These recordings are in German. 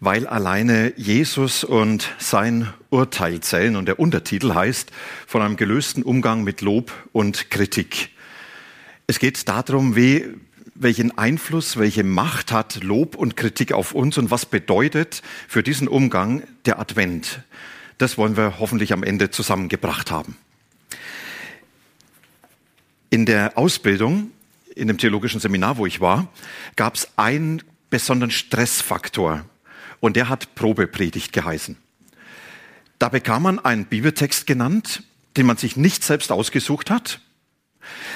weil alleine Jesus und sein Urteil zählen. Und der Untertitel heißt von einem gelösten Umgang mit Lob und Kritik. Es geht darum, wie, welchen Einfluss, welche Macht hat Lob und Kritik auf uns und was bedeutet für diesen Umgang der Advent. Das wollen wir hoffentlich am Ende zusammengebracht haben. In der Ausbildung, in dem theologischen Seminar, wo ich war, gab es einen besonderen Stressfaktor und der hat Probepredigt geheißen. Da bekam man einen Bibeltext genannt, den man sich nicht selbst ausgesucht hat.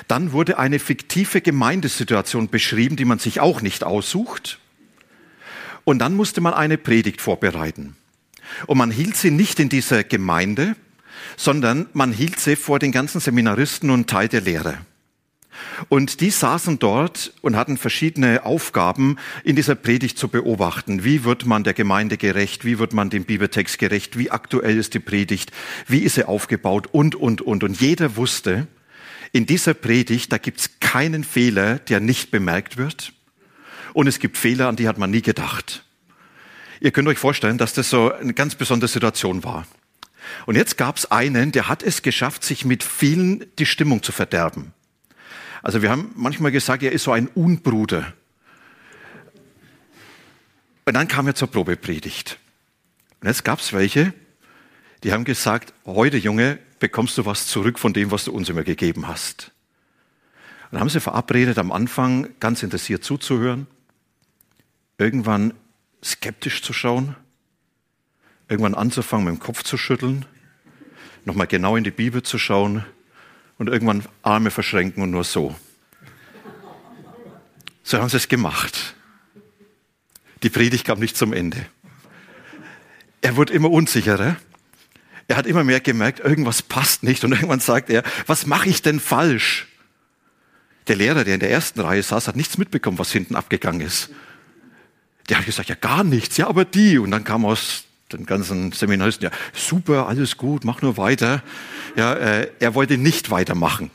Dann wurde eine fiktive Gemeindesituation beschrieben, die man sich auch nicht aussucht. Und dann musste man eine Predigt vorbereiten. Und man hielt sie nicht in dieser Gemeinde, sondern man hielt sie vor den ganzen Seminaristen und Teil der Lehre. Und die saßen dort und hatten verschiedene Aufgaben in dieser Predigt zu beobachten. Wie wird man der Gemeinde gerecht? Wie wird man dem Bibeltext gerecht? Wie aktuell ist die Predigt? Wie ist sie aufgebaut? Und, und, und. Und jeder wusste, in dieser Predigt, da gibt's keinen Fehler, der nicht bemerkt wird. Und es gibt Fehler, an die hat man nie gedacht. Ihr könnt euch vorstellen, dass das so eine ganz besondere Situation war. Und jetzt gab's einen, der hat es geschafft, sich mit vielen die Stimmung zu verderben. Also wir haben manchmal gesagt, er ist so ein Unbruder. Und dann kam er zur Probepredigt. Und jetzt gab es welche, die haben gesagt, heute Junge, bekommst du was zurück von dem, was du uns immer gegeben hast. Und dann haben sie verabredet, am Anfang ganz interessiert zuzuhören, irgendwann skeptisch zu schauen, irgendwann anzufangen, mit dem Kopf zu schütteln, nochmal genau in die Bibel zu schauen und irgendwann Arme verschränken und nur so. So haben sie es gemacht. Die Predigt kam nicht zum Ende. Er wurde immer unsicherer. Er hat immer mehr gemerkt, irgendwas passt nicht. Und irgendwann sagt er, was mache ich denn falsch? Der Lehrer, der in der ersten Reihe saß, hat nichts mitbekommen, was hinten abgegangen ist. Der hat gesagt, ja gar nichts, ja aber die. Und dann kam aus den ganzen Seminaristen, ja, super, alles gut, mach nur weiter. Ja, äh, er wollte nicht weitermachen.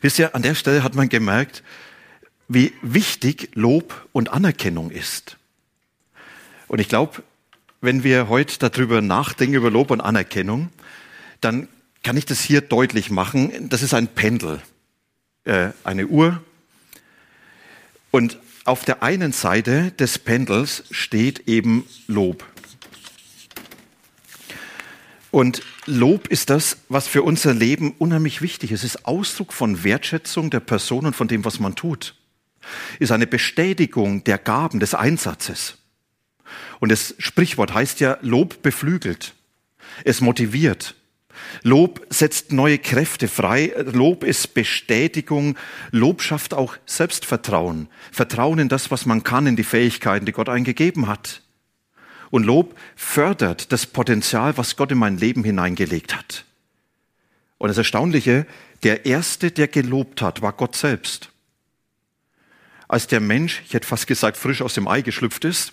Wisst ihr, an der Stelle hat man gemerkt, wie wichtig Lob und Anerkennung ist. Und ich glaube, wenn wir heute darüber nachdenken, über Lob und Anerkennung, dann kann ich das hier deutlich machen. Das ist ein Pendel, äh, eine Uhr. Und auf der einen Seite des Pendels steht eben Lob. Und Lob ist das, was für unser Leben unheimlich wichtig ist. Es ist Ausdruck von Wertschätzung der Person und von dem, was man tut. Es Ist eine Bestätigung der Gaben, des Einsatzes. Und das Sprichwort heißt ja, Lob beflügelt. Es motiviert. Lob setzt neue Kräfte frei. Lob ist Bestätigung. Lob schafft auch Selbstvertrauen. Vertrauen in das, was man kann, in die Fähigkeiten, die Gott eingegeben hat. Und Lob fördert das Potenzial, was Gott in mein Leben hineingelegt hat. Und das Erstaunliche, der Erste, der gelobt hat, war Gott selbst. Als der Mensch, ich hätte fast gesagt, frisch aus dem Ei geschlüpft ist,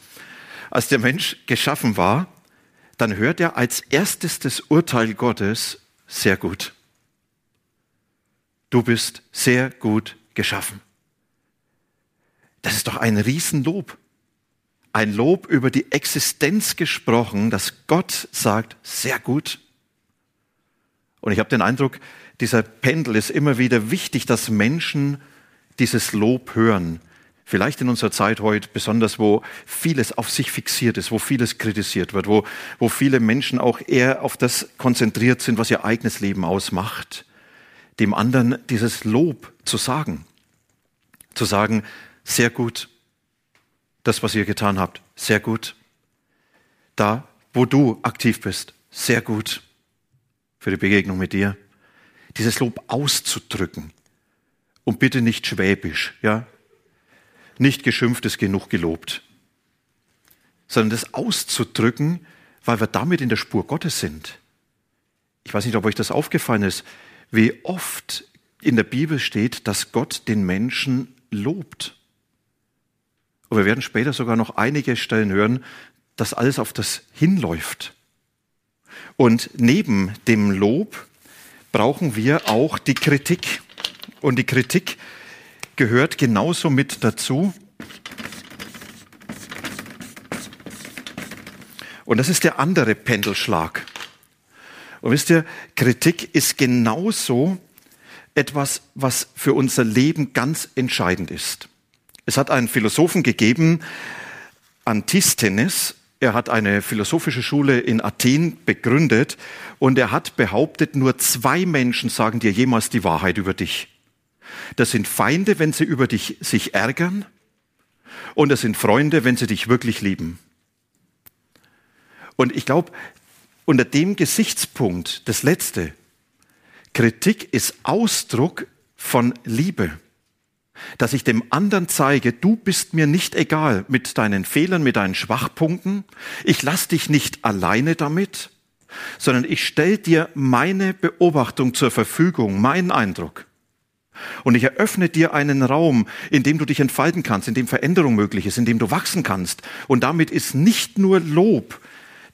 als der Mensch geschaffen war, dann hört er als erstes das Urteil Gottes sehr gut. Du bist sehr gut geschaffen. Das ist doch ein Riesenlob ein Lob über die Existenz gesprochen, dass Gott sagt, sehr gut. Und ich habe den Eindruck, dieser Pendel ist immer wieder wichtig, dass Menschen dieses Lob hören. Vielleicht in unserer Zeit heute besonders, wo vieles auf sich fixiert ist, wo vieles kritisiert wird, wo, wo viele Menschen auch eher auf das konzentriert sind, was ihr eigenes Leben ausmacht, dem anderen dieses Lob zu sagen. Zu sagen, sehr gut, das, was ihr getan habt, sehr gut. Da, wo du aktiv bist, sehr gut für die Begegnung mit dir. Dieses Lob auszudrücken. Und bitte nicht schwäbisch, ja? Nicht geschimpft ist genug gelobt. sondern das auszudrücken, weil wir damit in der Spur Gottes sind. Ich weiß nicht, ob euch das aufgefallen ist, wie oft in der Bibel steht, dass Gott den Menschen lobt. Und wir werden später sogar noch einige Stellen hören, dass alles auf das hinläuft. Und neben dem Lob brauchen wir auch die Kritik. Und die Kritik gehört genauso mit dazu. Und das ist der andere Pendelschlag. Und wisst ihr, Kritik ist genauso etwas, was für unser Leben ganz entscheidend ist. Es hat einen Philosophen gegeben, Antisthenes, er hat eine philosophische Schule in Athen begründet und er hat behauptet, nur zwei Menschen sagen dir jemals die Wahrheit über dich. Das sind Feinde, wenn sie über dich sich ärgern und das sind Freunde, wenn sie dich wirklich lieben. Und ich glaube, unter dem Gesichtspunkt, das letzte, Kritik ist Ausdruck von Liebe dass ich dem anderen zeige, du bist mir nicht egal mit deinen Fehlern, mit deinen Schwachpunkten. Ich lass dich nicht alleine damit, sondern ich stelle dir meine Beobachtung zur Verfügung, meinen Eindruck. Und ich eröffne dir einen Raum, in dem du dich entfalten kannst, in dem Veränderung möglich ist, in dem du wachsen kannst. Und damit ist nicht nur Lob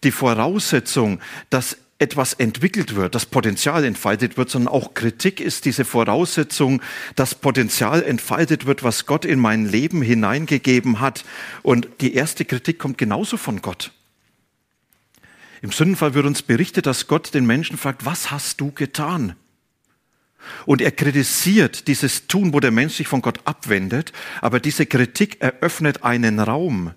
die Voraussetzung, dass etwas entwickelt wird, das Potenzial entfaltet wird, sondern auch Kritik ist diese Voraussetzung, dass Potenzial entfaltet wird, was Gott in mein Leben hineingegeben hat. Und die erste Kritik kommt genauso von Gott. Im Sündenfall wird uns berichtet, dass Gott den Menschen fragt, was hast du getan? Und er kritisiert dieses Tun, wo der Mensch sich von Gott abwendet, aber diese Kritik eröffnet einen Raum,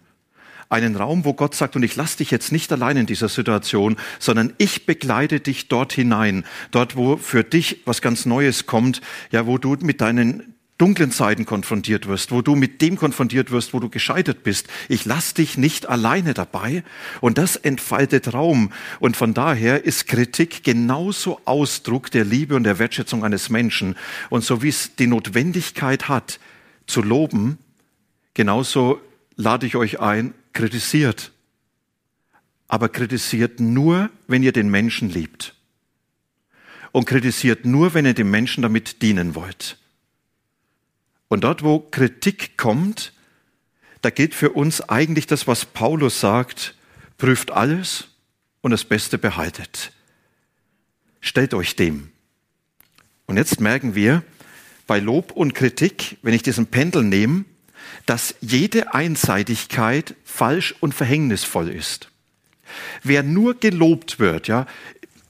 einen Raum, wo Gott sagt, und ich lasse dich jetzt nicht allein in dieser Situation, sondern ich begleite dich dort hinein, dort, wo für dich was ganz Neues kommt, ja, wo du mit deinen dunklen Zeiten konfrontiert wirst, wo du mit dem konfrontiert wirst, wo du gescheitert bist. Ich lass dich nicht alleine dabei und das entfaltet Raum. Und von daher ist Kritik genauso Ausdruck der Liebe und der Wertschätzung eines Menschen. Und so wie es die Notwendigkeit hat, zu loben, genauso lade ich euch ein, kritisiert. Aber kritisiert nur, wenn ihr den Menschen liebt. Und kritisiert nur, wenn ihr dem Menschen damit dienen wollt. Und dort, wo Kritik kommt, da gilt für uns eigentlich das, was Paulus sagt, prüft alles und das Beste behaltet. Stellt euch dem. Und jetzt merken wir, bei Lob und Kritik, wenn ich diesen Pendel nehme, dass jede Einseitigkeit falsch und verhängnisvoll ist. Wer nur gelobt wird, ja,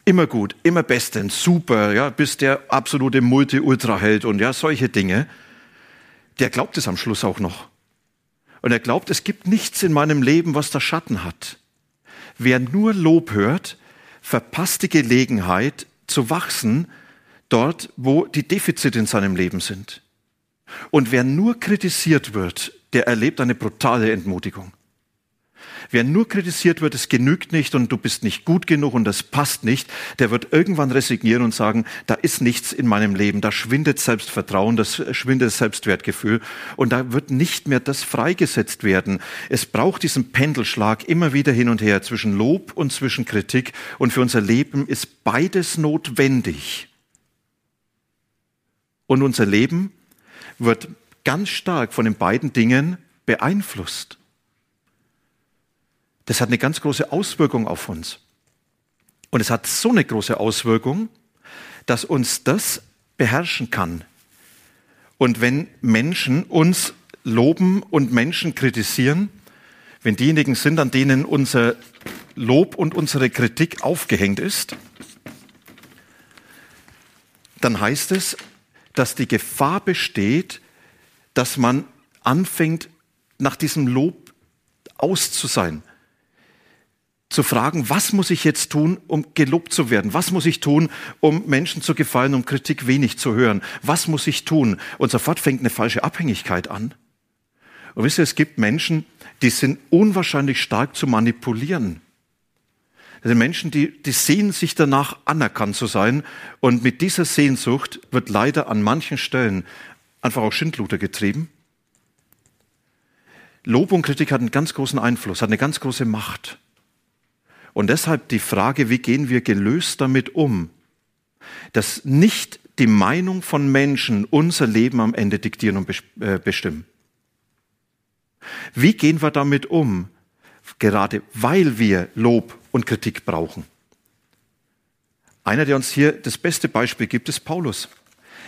immer gut, immer bestens, super, ja, bist der absolute Multi-Ultra-Held und ja, solche Dinge, der glaubt es am Schluss auch noch. Und er glaubt, es gibt nichts in meinem Leben, was da Schatten hat. Wer nur Lob hört, verpasst die Gelegenheit zu wachsen dort, wo die Defizite in seinem Leben sind. Und wer nur kritisiert wird, der erlebt eine brutale Entmutigung. Wer nur kritisiert wird, es genügt nicht und du bist nicht gut genug und das passt nicht, der wird irgendwann resignieren und sagen, da ist nichts in meinem Leben, da schwindet Selbstvertrauen, das schwindet Selbstwertgefühl und da wird nicht mehr das freigesetzt werden. Es braucht diesen Pendelschlag immer wieder hin und her zwischen Lob und zwischen Kritik und für unser Leben ist beides notwendig. Und unser Leben wird ganz stark von den beiden Dingen beeinflusst. Das hat eine ganz große Auswirkung auf uns. Und es hat so eine große Auswirkung, dass uns das beherrschen kann. Und wenn Menschen uns loben und Menschen kritisieren, wenn diejenigen sind, an denen unser Lob und unsere Kritik aufgehängt ist, dann heißt es, dass die Gefahr besteht, dass man anfängt, nach diesem Lob auszusein. Zu fragen, was muss ich jetzt tun, um gelobt zu werden? Was muss ich tun, um Menschen zu gefallen, um Kritik wenig zu hören? Was muss ich tun? Und sofort fängt eine falsche Abhängigkeit an. Und wisst ihr, es gibt Menschen, die sind unwahrscheinlich stark zu manipulieren. Das sind Menschen, die, die sehnen sich danach, anerkannt zu sein. Und mit dieser Sehnsucht wird leider an manchen Stellen einfach auch Schindluder getrieben. Lob und Kritik hat einen ganz großen Einfluss, hat eine ganz große Macht. Und deshalb die Frage, wie gehen wir gelöst damit um, dass nicht die Meinung von Menschen unser Leben am Ende diktieren und äh, bestimmen. Wie gehen wir damit um, gerade weil wir Lob und Kritik brauchen? Einer, der uns hier das beste Beispiel gibt, ist Paulus.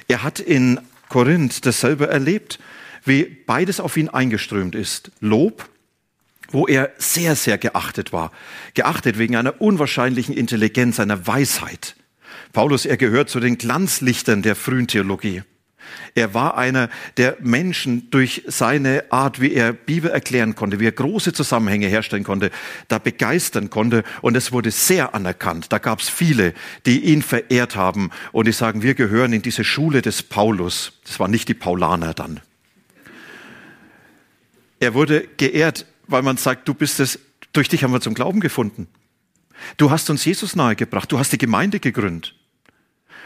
Er hat in Korinth dasselbe erlebt, wie beides auf ihn eingeströmt ist. Lob, wo er sehr, sehr geachtet war. Geachtet wegen einer unwahrscheinlichen Intelligenz, einer Weisheit. Paulus, er gehört zu den Glanzlichtern der frühen Theologie. Er war einer der Menschen durch seine Art, wie er Bibel erklären konnte, wie er große Zusammenhänge herstellen konnte, da begeistern konnte. Und es wurde sehr anerkannt. Da gab es viele, die ihn verehrt haben und die sagen, wir gehören in diese Schule des Paulus. Das waren nicht die Paulaner dann. Er wurde geehrt, weil man sagt, du bist es, durch dich haben wir zum Glauben gefunden. Du hast uns Jesus nahegebracht, du hast die Gemeinde gegründet.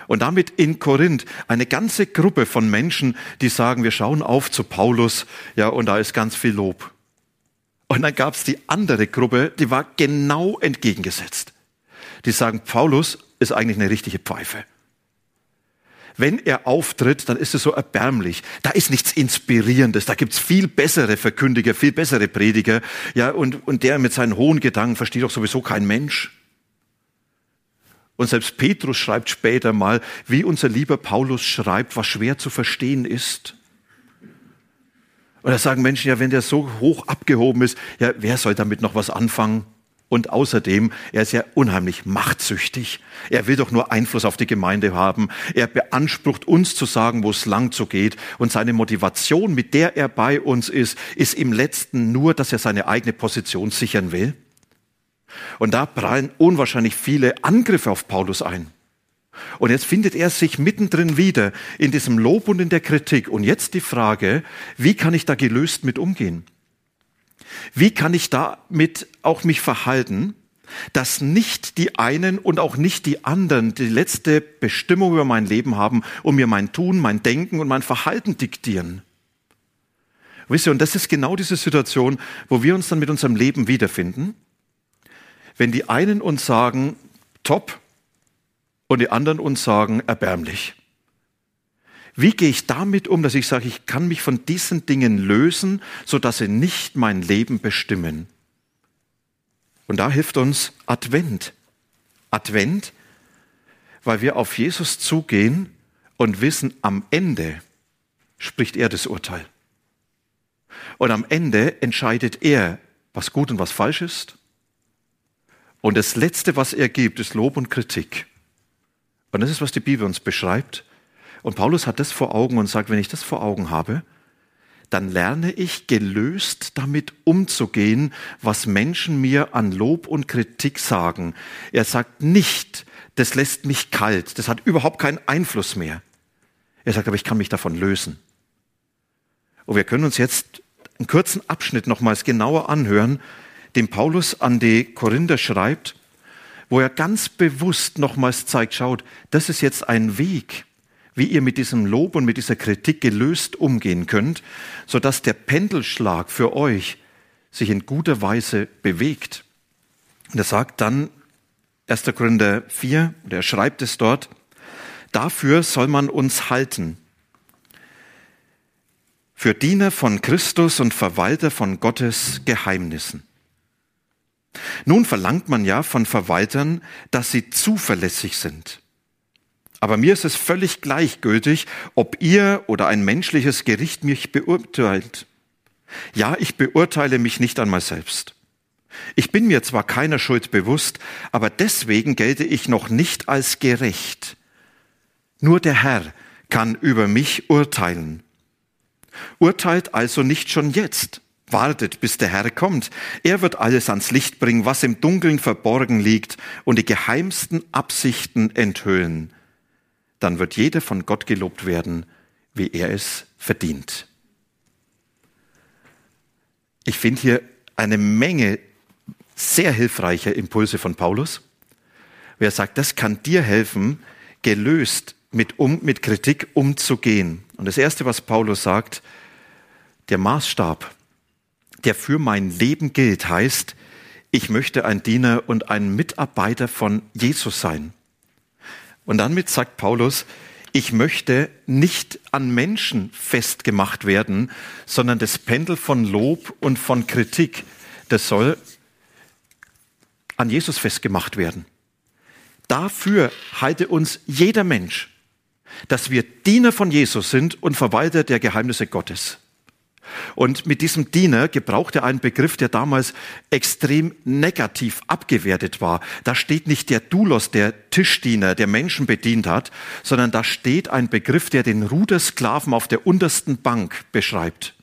Und damit in Korinth eine ganze Gruppe von Menschen, die sagen, wir schauen auf zu Paulus, ja, und da ist ganz viel Lob. Und dann gab es die andere Gruppe, die war genau entgegengesetzt. Die sagen, Paulus ist eigentlich eine richtige Pfeife. Wenn er auftritt, dann ist es so erbärmlich. Da ist nichts Inspirierendes. Da gibt's viel bessere Verkündiger, viel bessere Prediger. Ja, und, und der mit seinen hohen Gedanken versteht doch sowieso kein Mensch. Und selbst Petrus schreibt später mal, wie unser lieber Paulus schreibt, was schwer zu verstehen ist. Und da sagen Menschen, ja, wenn der so hoch abgehoben ist, ja, wer soll damit noch was anfangen? Und außerdem, er ist ja unheimlich machtsüchtig. Er will doch nur Einfluss auf die Gemeinde haben. Er beansprucht uns zu sagen, wo es lang zu geht. Und seine Motivation, mit der er bei uns ist, ist im letzten nur, dass er seine eigene Position sichern will. Und da prallen unwahrscheinlich viele Angriffe auf Paulus ein. Und jetzt findet er sich mittendrin wieder in diesem Lob und in der Kritik. Und jetzt die Frage, wie kann ich da gelöst mit umgehen? Wie kann ich damit auch mich verhalten, dass nicht die einen und auch nicht die anderen die letzte Bestimmung über mein Leben haben und mir mein Tun, mein Denken und mein Verhalten diktieren? Wisst ihr, und das ist genau diese Situation, wo wir uns dann mit unserem Leben wiederfinden wenn die einen uns sagen, top, und die anderen uns sagen, erbärmlich. Wie gehe ich damit um, dass ich sage, ich kann mich von diesen Dingen lösen, sodass sie nicht mein Leben bestimmen? Und da hilft uns Advent. Advent, weil wir auf Jesus zugehen und wissen, am Ende spricht er das Urteil. Und am Ende entscheidet er, was gut und was falsch ist und das Letzte, was er gibt, ist Lob und Kritik. Und das ist, was die Bibel uns beschreibt. Und Paulus hat das vor Augen und sagt, wenn ich das vor Augen habe, dann lerne ich gelöst damit umzugehen, was Menschen mir an Lob und Kritik sagen. Er sagt nicht, das lässt mich kalt, das hat überhaupt keinen Einfluss mehr. Er sagt aber, ich kann mich davon lösen. Und wir können uns jetzt einen kurzen Abschnitt nochmals genauer anhören, dem Paulus an die Korinther schreibt, wo er ganz bewusst nochmals zeigt, schaut, das ist jetzt ein Weg, wie ihr mit diesem Lob und mit dieser Kritik gelöst umgehen könnt, sodass der Pendelschlag für euch sich in guter Weise bewegt. Und er sagt dann, 1. Korinther 4, und er schreibt es dort, dafür soll man uns halten. Für Diener von Christus und Verwalter von Gottes Geheimnissen. Nun verlangt man ja von Verwaltern, dass sie zuverlässig sind. Aber mir ist es völlig gleichgültig, ob ihr oder ein menschliches Gericht mich beurteilt. Ja, ich beurteile mich nicht einmal selbst. Ich bin mir zwar keiner Schuld bewusst, aber deswegen gelte ich noch nicht als gerecht. Nur der Herr kann über mich urteilen. Urteilt also nicht schon jetzt, Wartet, bis der Herr kommt. Er wird alles ans Licht bringen, was im Dunkeln verborgen liegt und die geheimsten Absichten enthüllen. Dann wird jeder von Gott gelobt werden, wie er es verdient. Ich finde hier eine Menge sehr hilfreicher Impulse von Paulus. Wer sagt, das kann dir helfen, gelöst mit, um, mit Kritik umzugehen. Und das Erste, was Paulus sagt, der Maßstab, der für mein Leben gilt, heißt, ich möchte ein Diener und ein Mitarbeiter von Jesus sein. Und damit sagt Paulus, ich möchte nicht an Menschen festgemacht werden, sondern das Pendel von Lob und von Kritik, das soll an Jesus festgemacht werden. Dafür halte uns jeder Mensch, dass wir Diener von Jesus sind und Verwalter der Geheimnisse Gottes. Und mit diesem Diener gebraucht er einen Begriff, der damals extrem negativ abgewertet war. Da steht nicht der Doulos, der Tischdiener, der Menschen bedient hat, sondern da steht ein Begriff, der den Rudersklaven auf der untersten Bank beschreibt.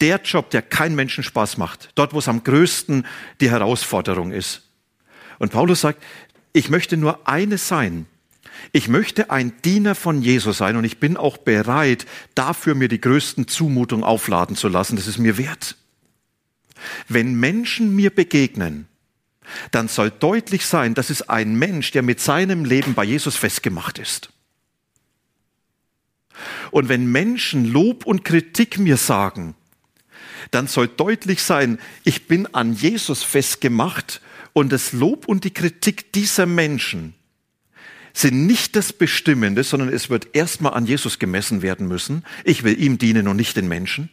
Der Job, der kein Menschen Spaß macht, dort, wo es am größten die Herausforderung ist. Und Paulus sagt, ich möchte nur eines sein, ich möchte ein Diener von Jesus sein und ich bin auch bereit, dafür mir die größten Zumutungen aufladen zu lassen. Das ist mir wert. Wenn Menschen mir begegnen, dann soll deutlich sein, dass es ein Mensch, der mit seinem Leben bei Jesus festgemacht ist. Und wenn Menschen Lob und Kritik mir sagen, dann soll deutlich sein, ich bin an Jesus festgemacht und das Lob und die Kritik dieser Menschen sind nicht das Bestimmende, sondern es wird erstmal an Jesus gemessen werden müssen. Ich will ihm dienen und nicht den Menschen.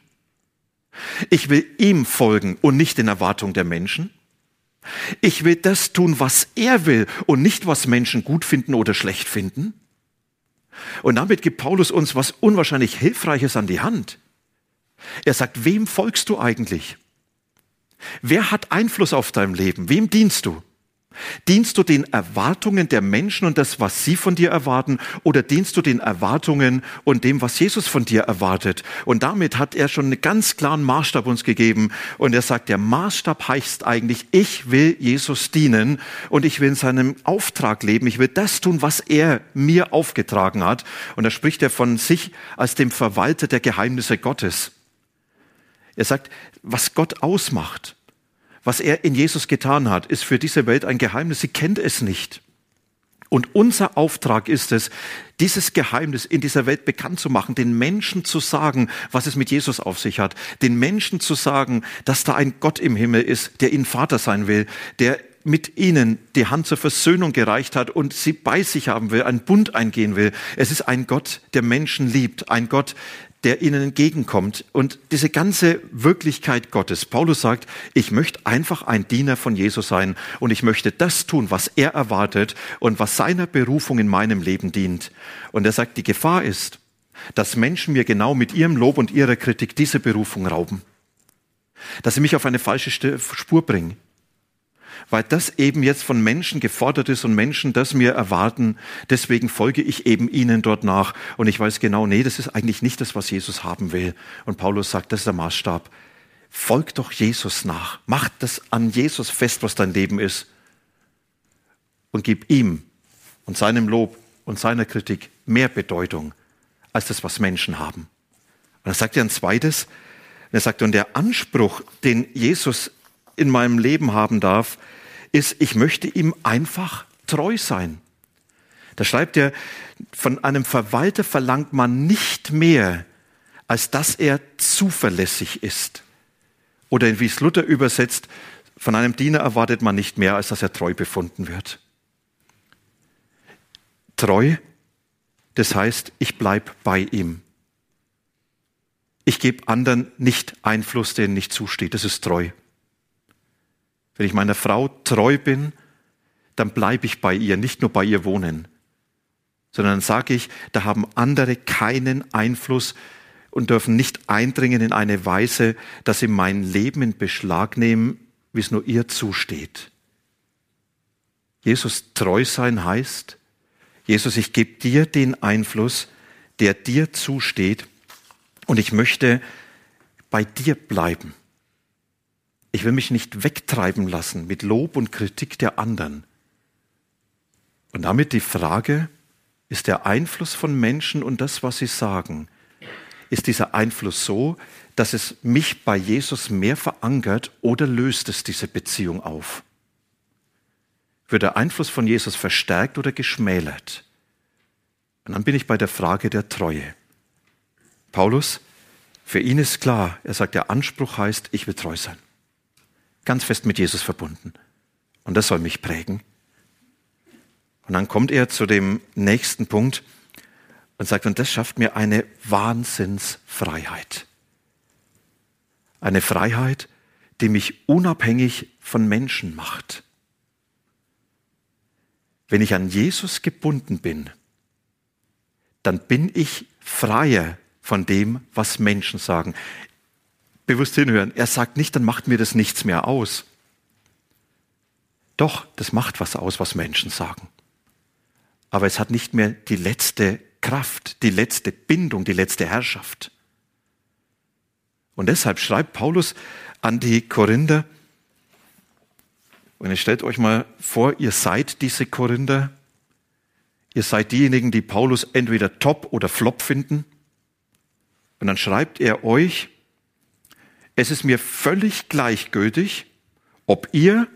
Ich will ihm folgen und nicht den Erwartungen der Menschen. Ich will das tun, was er will und nicht, was Menschen gut finden oder schlecht finden. Und damit gibt Paulus uns was unwahrscheinlich Hilfreiches an die Hand. Er sagt, wem folgst du eigentlich? Wer hat Einfluss auf dein Leben? Wem dienst du? Dienst du den Erwartungen der Menschen und das, was sie von dir erwarten, oder dienst du den Erwartungen und dem, was Jesus von dir erwartet? Und damit hat er schon einen ganz klaren Maßstab uns gegeben. Und er sagt, der Maßstab heißt eigentlich, ich will Jesus dienen und ich will in seinem Auftrag leben. Ich will das tun, was er mir aufgetragen hat. Und da spricht er von sich als dem Verwalter der Geheimnisse Gottes. Er sagt, was Gott ausmacht was er in Jesus getan hat, ist für diese Welt ein Geheimnis. Sie kennt es nicht. Und unser Auftrag ist es, dieses Geheimnis in dieser Welt bekannt zu machen, den Menschen zu sagen, was es mit Jesus auf sich hat, den Menschen zu sagen, dass da ein Gott im Himmel ist, der ihnen Vater sein will, der mit ihnen die Hand zur Versöhnung gereicht hat und sie bei sich haben will, einen Bund eingehen will. Es ist ein Gott, der Menschen liebt, ein Gott, der ihnen entgegenkommt. Und diese ganze Wirklichkeit Gottes. Paulus sagt, ich möchte einfach ein Diener von Jesus sein und ich möchte das tun, was er erwartet und was seiner Berufung in meinem Leben dient. Und er sagt, die Gefahr ist, dass Menschen mir genau mit ihrem Lob und ihrer Kritik diese Berufung rauben. Dass sie mich auf eine falsche Spur bringen weil das eben jetzt von Menschen gefordert ist und Menschen das mir erwarten. Deswegen folge ich eben ihnen dort nach. Und ich weiß genau, nee, das ist eigentlich nicht das, was Jesus haben will. Und Paulus sagt, das ist der Maßstab. Folg doch Jesus nach. Mach das an Jesus fest, was dein Leben ist. Und gib ihm und seinem Lob und seiner Kritik mehr Bedeutung als das, was Menschen haben. Und er sagt ja ein zweites. Er sagt, und der Anspruch, den Jesus in meinem Leben haben darf, ist, ich möchte ihm einfach treu sein. Da schreibt er, von einem Verwalter verlangt man nicht mehr, als dass er zuverlässig ist. Oder wie es Luther übersetzt, von einem Diener erwartet man nicht mehr, als dass er treu befunden wird. Treu, das heißt, ich bleib bei ihm. Ich gebe anderen nicht Einfluss, der nicht zusteht. Das ist treu. Wenn ich meiner Frau treu bin, dann bleibe ich bei ihr, nicht nur bei ihr wohnen, sondern sage ich, da haben andere keinen Einfluss und dürfen nicht eindringen in eine Weise, dass sie mein Leben in Beschlag nehmen, wie es nur ihr zusteht. Jesus treu sein heißt, Jesus, ich gebe dir den Einfluss, der dir zusteht und ich möchte bei dir bleiben. Ich will mich nicht wegtreiben lassen mit Lob und Kritik der anderen. Und damit die Frage, ist der Einfluss von Menschen und das, was sie sagen, ist dieser Einfluss so, dass es mich bei Jesus mehr verankert oder löst es diese Beziehung auf? Wird der Einfluss von Jesus verstärkt oder geschmälert? Und dann bin ich bei der Frage der Treue. Paulus, Für ihn ist klar, er sagt, der Anspruch heißt, ich will treu sein. Ganz fest mit Jesus verbunden. Und das soll mich prägen. Und dann kommt er zu dem nächsten Punkt und sagt, und das schafft mir eine Wahnsinnsfreiheit. Eine Freiheit, die mich unabhängig von Menschen macht. Wenn ich an Jesus gebunden bin, dann bin ich freier von dem, was Menschen sagen. Bewusst hinhören. Er sagt nicht, dann macht mir das nichts mehr aus. Doch, das macht was aus, was Menschen sagen. Aber es hat nicht mehr die letzte Kraft, die letzte Bindung, die letzte Herrschaft. Und deshalb schreibt Paulus an die Korinther, und ihr stellt euch mal vor, ihr seid diese Korinther, ihr seid diejenigen, die Paulus entweder top oder flop finden, und dann schreibt er euch, es ist mir völlig gleichgültig, ob ihr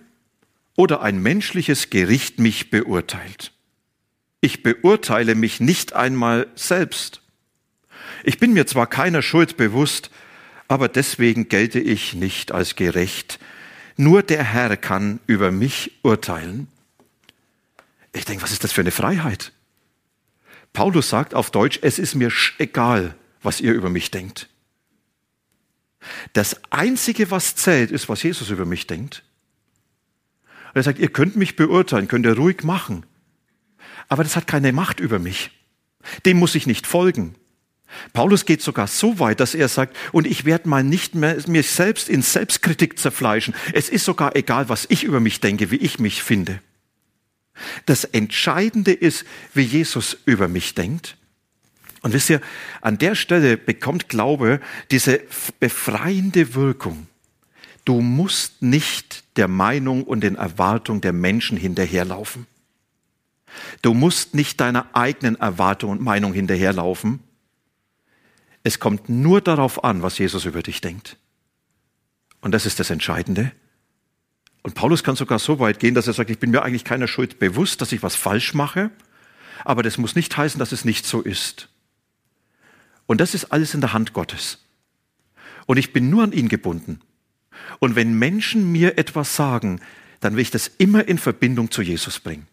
oder ein menschliches Gericht mich beurteilt. Ich beurteile mich nicht einmal selbst. Ich bin mir zwar keiner Schuld bewusst, aber deswegen gelte ich nicht als gerecht. Nur der Herr kann über mich urteilen. Ich denke, was ist das für eine Freiheit? Paulus sagt auf Deutsch, es ist mir egal, was ihr über mich denkt. Das Einzige, was zählt, ist, was Jesus über mich denkt. Er sagt, ihr könnt mich beurteilen, könnt ihr ruhig machen. Aber das hat keine Macht über mich. Dem muss ich nicht folgen. Paulus geht sogar so weit, dass er sagt, und ich werde mal nicht mehr mir selbst in Selbstkritik zerfleischen. Es ist sogar egal, was ich über mich denke, wie ich mich finde. Das Entscheidende ist, wie Jesus über mich denkt. Und wisst ihr, an der Stelle bekommt Glaube diese befreiende Wirkung. Du musst nicht der Meinung und den Erwartungen der Menschen hinterherlaufen. Du musst nicht deiner eigenen Erwartung und Meinung hinterherlaufen. Es kommt nur darauf an, was Jesus über dich denkt. Und das ist das Entscheidende. Und Paulus kann sogar so weit gehen, dass er sagt, ich bin mir eigentlich keiner Schuld bewusst, dass ich was falsch mache, aber das muss nicht heißen, dass es nicht so ist. Und das ist alles in der Hand Gottes. Und ich bin nur an ihn gebunden. Und wenn Menschen mir etwas sagen, dann will ich das immer in Verbindung zu Jesus bringen.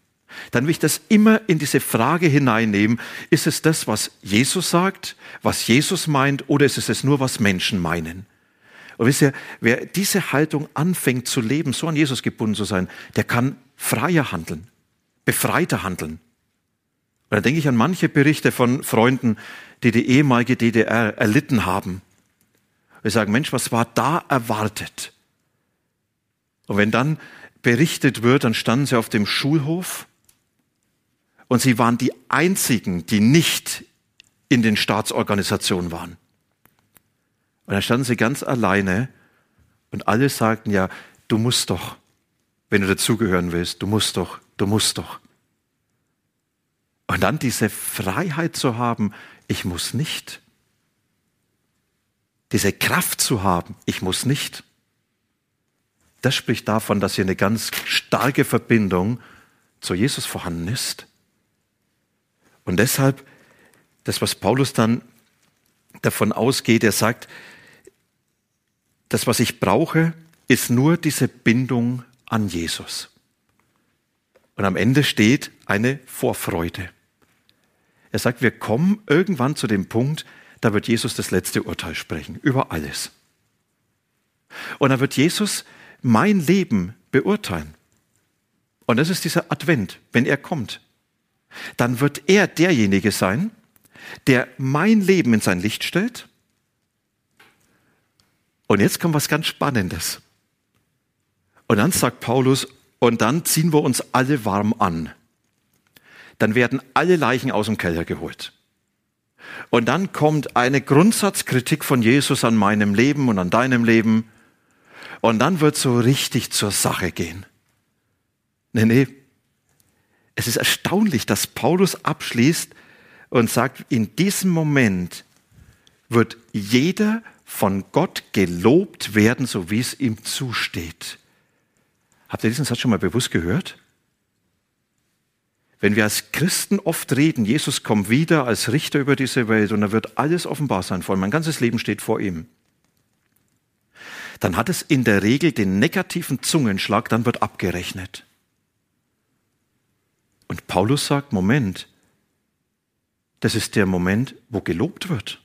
Dann will ich das immer in diese Frage hineinnehmen, ist es das, was Jesus sagt, was Jesus meint, oder ist es das nur, was Menschen meinen? Und wisst ihr, wer diese Haltung anfängt zu leben, so an Jesus gebunden zu sein, der kann freier handeln, befreiter handeln. Und dann denke ich an manche Berichte von Freunden, die die ehemalige DDR erlitten haben. Wir sagen, Mensch, was war da erwartet? Und wenn dann berichtet wird, dann standen sie auf dem Schulhof und sie waren die einzigen, die nicht in den Staatsorganisationen waren. Und dann standen sie ganz alleine und alle sagten, ja, du musst doch, wenn du dazugehören willst, du musst doch, du musst doch. Und dann diese Freiheit zu haben, ich muss nicht. Diese Kraft zu haben, ich muss nicht. Das spricht davon, dass hier eine ganz starke Verbindung zu Jesus vorhanden ist. Und deshalb, das, was Paulus dann davon ausgeht, er sagt, das, was ich brauche, ist nur diese Bindung an Jesus. Und am Ende steht eine Vorfreude. Er sagt, wir kommen irgendwann zu dem Punkt, da wird Jesus das letzte Urteil sprechen, über alles. Und da wird Jesus mein Leben beurteilen. Und das ist dieser Advent, wenn er kommt. Dann wird er derjenige sein, der mein Leben in sein Licht stellt. Und jetzt kommt was ganz Spannendes. Und dann sagt Paulus, und dann ziehen wir uns alle warm an dann werden alle Leichen aus dem Keller geholt. Und dann kommt eine Grundsatzkritik von Jesus an meinem Leben und an deinem Leben. Und dann wird so richtig zur Sache gehen. Nee, nee. Es ist erstaunlich, dass Paulus abschließt und sagt, in diesem Moment wird jeder von Gott gelobt werden, so wie es ihm zusteht. Habt ihr diesen Satz schon mal bewusst gehört? Wenn wir als Christen oft reden, Jesus kommt wieder als Richter über diese Welt und er wird alles offenbar sein vor mein ganzes Leben steht vor ihm, dann hat es in der Regel den negativen Zungenschlag, dann wird abgerechnet. Und Paulus sagt, Moment, das ist der Moment, wo gelobt wird.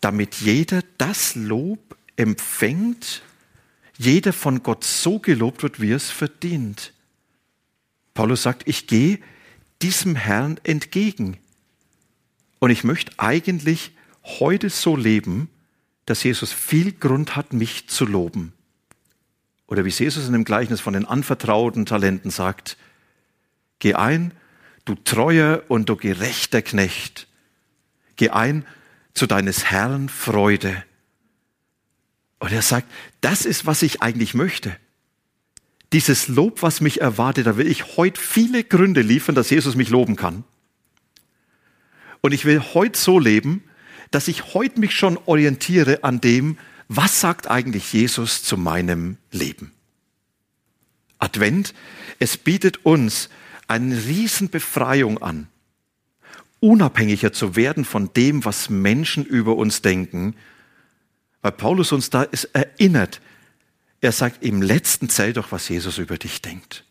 Damit jeder das Lob empfängt, jeder von Gott so gelobt wird, wie es verdient. Paulus sagt, ich gehe diesem Herrn entgegen. Und ich möchte eigentlich heute so leben, dass Jesus viel Grund hat, mich zu loben. Oder wie Jesus in dem Gleichnis von den anvertrauten Talenten sagt, geh ein, du treuer und du gerechter Knecht. Geh ein zu deines Herrn Freude. Und er sagt, das ist, was ich eigentlich möchte. Dieses Lob, was mich erwartet, da will ich heute viele Gründe liefern, dass Jesus mich loben kann. Und ich will heute so leben, dass ich heute mich schon orientiere an dem, was sagt eigentlich Jesus zu meinem Leben. Advent, es bietet uns eine Riesenbefreiung an, unabhängiger zu werden von dem, was Menschen über uns denken, weil Paulus uns da ist erinnert. Er sagt, im letzten zählt doch, was Jesus über dich denkt.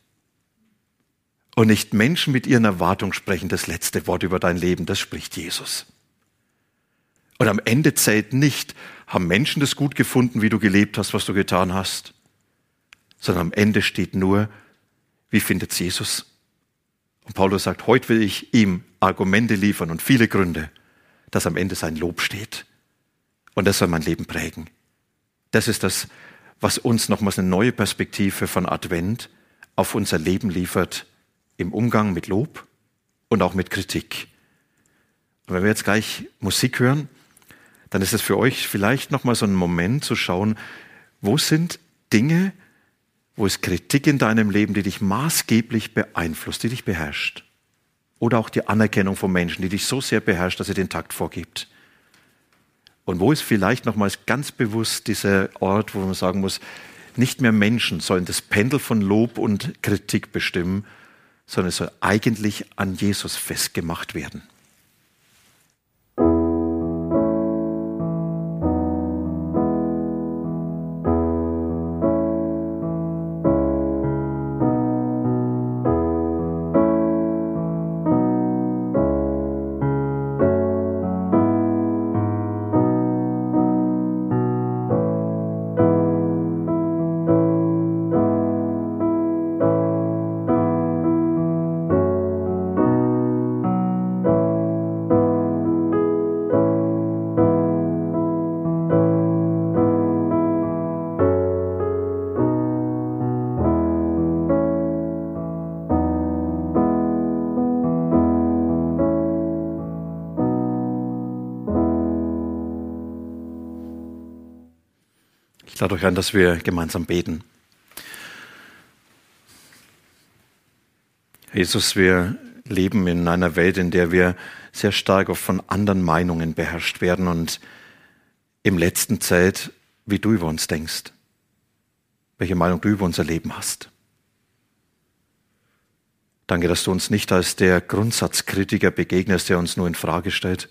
Und nicht Menschen mit ihren Erwartungen sprechen das letzte Wort über dein Leben, das spricht Jesus. Und am Ende zählt nicht, haben Menschen das gut gefunden, wie du gelebt hast, was du getan hast, sondern am Ende steht nur, wie findet Jesus? Und Paulus sagt, heute will ich ihm Argumente liefern und viele Gründe, dass am Ende sein Lob steht. Und das soll mein Leben prägen. Das ist das, was uns nochmals eine neue Perspektive von Advent auf unser Leben liefert, im Umgang mit Lob und auch mit Kritik. Und wenn wir jetzt gleich Musik hören, dann ist es für euch vielleicht nochmal so ein Moment zu schauen, wo sind Dinge, wo es Kritik in deinem Leben, die dich maßgeblich beeinflusst, die dich beherrscht. Oder auch die Anerkennung von Menschen, die dich so sehr beherrscht, dass sie den Takt vorgibt. Und wo ist vielleicht nochmals ganz bewusst dieser Ort, wo man sagen muss, nicht mehr Menschen sollen das Pendel von Lob und Kritik bestimmen, sondern es soll eigentlich an Jesus festgemacht werden. Lade euch ein, dass wir gemeinsam beten. Jesus, wir leben in einer Welt, in der wir sehr stark auch von anderen Meinungen beherrscht werden und im letzten Zeit, wie du über uns denkst, welche Meinung du über unser Leben hast. Danke, dass du uns nicht als der Grundsatzkritiker begegnest, der uns nur in Frage stellt,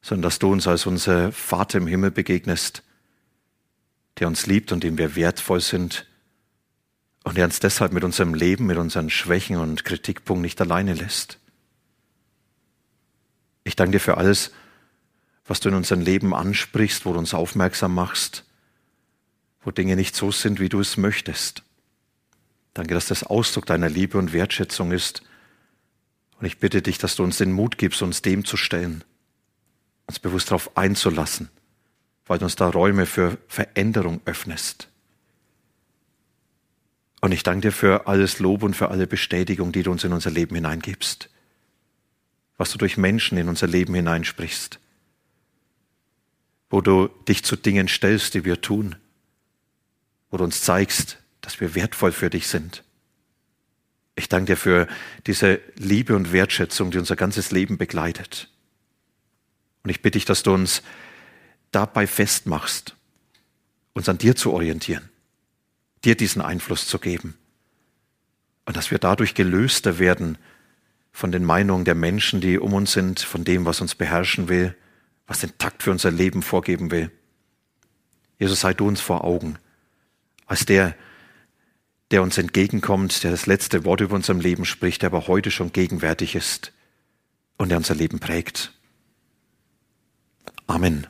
sondern dass du uns als unser Vater im Himmel begegnest, der uns liebt und dem wir wertvoll sind und der uns deshalb mit unserem Leben, mit unseren Schwächen und Kritikpunkten nicht alleine lässt. Ich danke dir für alles, was du in unserem Leben ansprichst, wo du uns aufmerksam machst, wo Dinge nicht so sind, wie du es möchtest. Danke, dass das Ausdruck deiner Liebe und Wertschätzung ist. Und ich bitte dich, dass du uns den Mut gibst, uns dem zu stellen, uns bewusst darauf einzulassen weil du uns da Räume für Veränderung öffnest. Und ich danke dir für alles Lob und für alle Bestätigung, die du uns in unser Leben hineingibst. Was du durch Menschen in unser Leben hineinsprichst. Wo du dich zu Dingen stellst, die wir tun. Wo du uns zeigst, dass wir wertvoll für dich sind. Ich danke dir für diese Liebe und Wertschätzung, die unser ganzes Leben begleitet. Und ich bitte dich, dass du uns dabei festmachst, uns an dir zu orientieren, dir diesen Einfluss zu geben. und dass wir dadurch gelöster werden von den Meinungen der Menschen, die um uns sind, von dem, was uns beherrschen will, was den Takt für unser Leben vorgeben will. Jesus, sei du uns vor Augen, als der, der uns entgegenkommt, der das letzte Wort über unserem Leben spricht, der aber heute schon gegenwärtig ist und der unser Leben prägt. Amen.